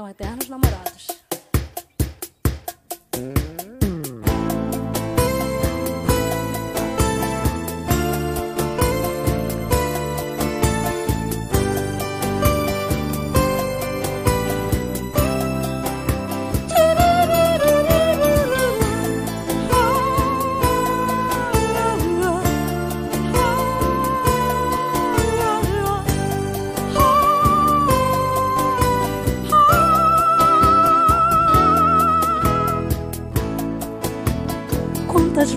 são eternos namorados.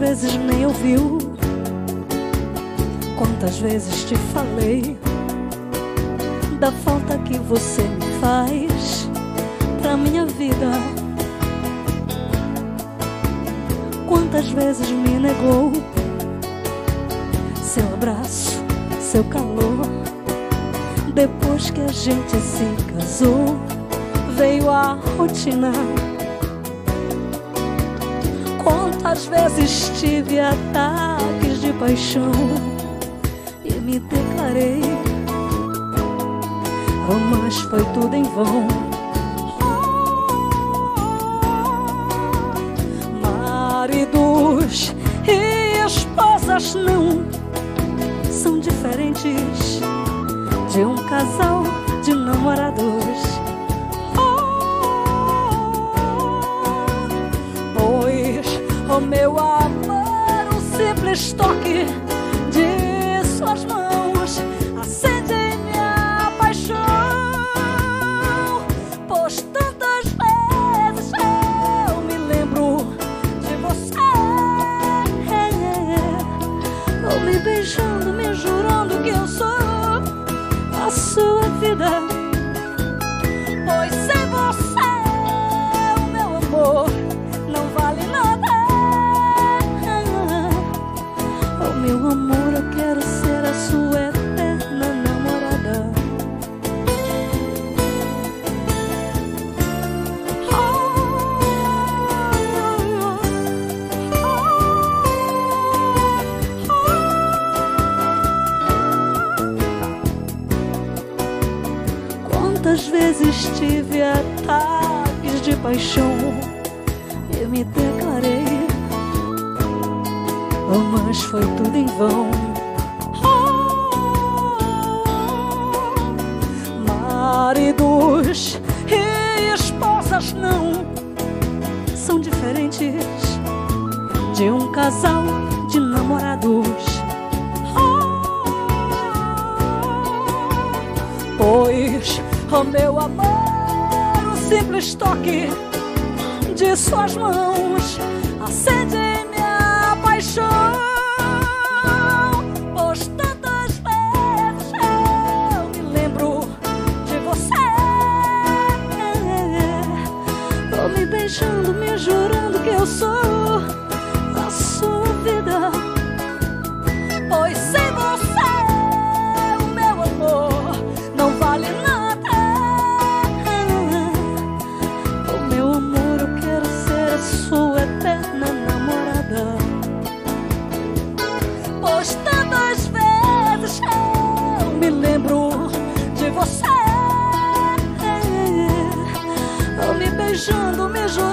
Vezes nem ouviu? Quantas vezes te falei da falta que você me faz pra minha vida? Quantas vezes me negou seu abraço, seu calor? Depois que a gente se casou, veio a rotina. Quantas vezes tive ataques de paixão e me declarei, mas foi tudo em vão. Maridos e esposas não são diferentes de um casal de namorados. Um vezes tive ataques de paixão e me declarei, oh, mas foi tudo em vão. Maridos e esposas não são diferentes de um casal de namorados. Pois o meu amor, o simples toque de suas mãos acende minha paixão. Pois tantas vezes eu me lembro de você, Tô me beijando, me jurando que eu sou a sua vida. Beijando, me jurando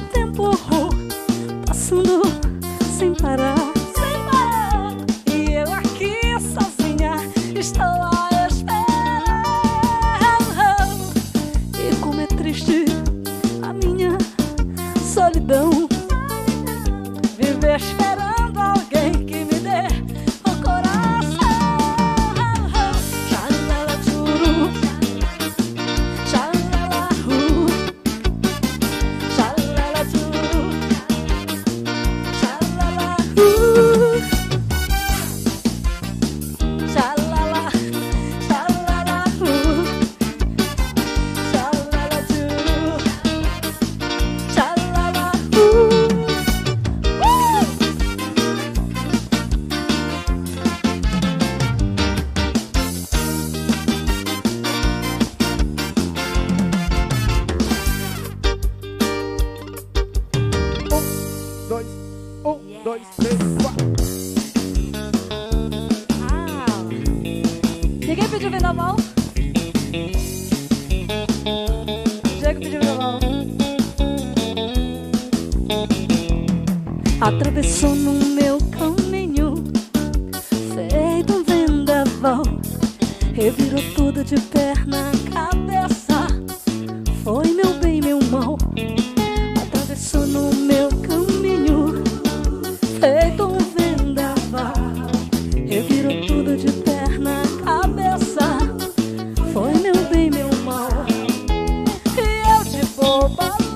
tempo passando sem parar. Sem parar. atravessou no meu caminho, feito um vendaval, revirou tudo de perna cabeça. Foi meu bem, meu mal, atravessou no meu caminho, feito um vendaval, revirou tudo de perna cabeça. Foi meu bem, meu mal, e eu de boba.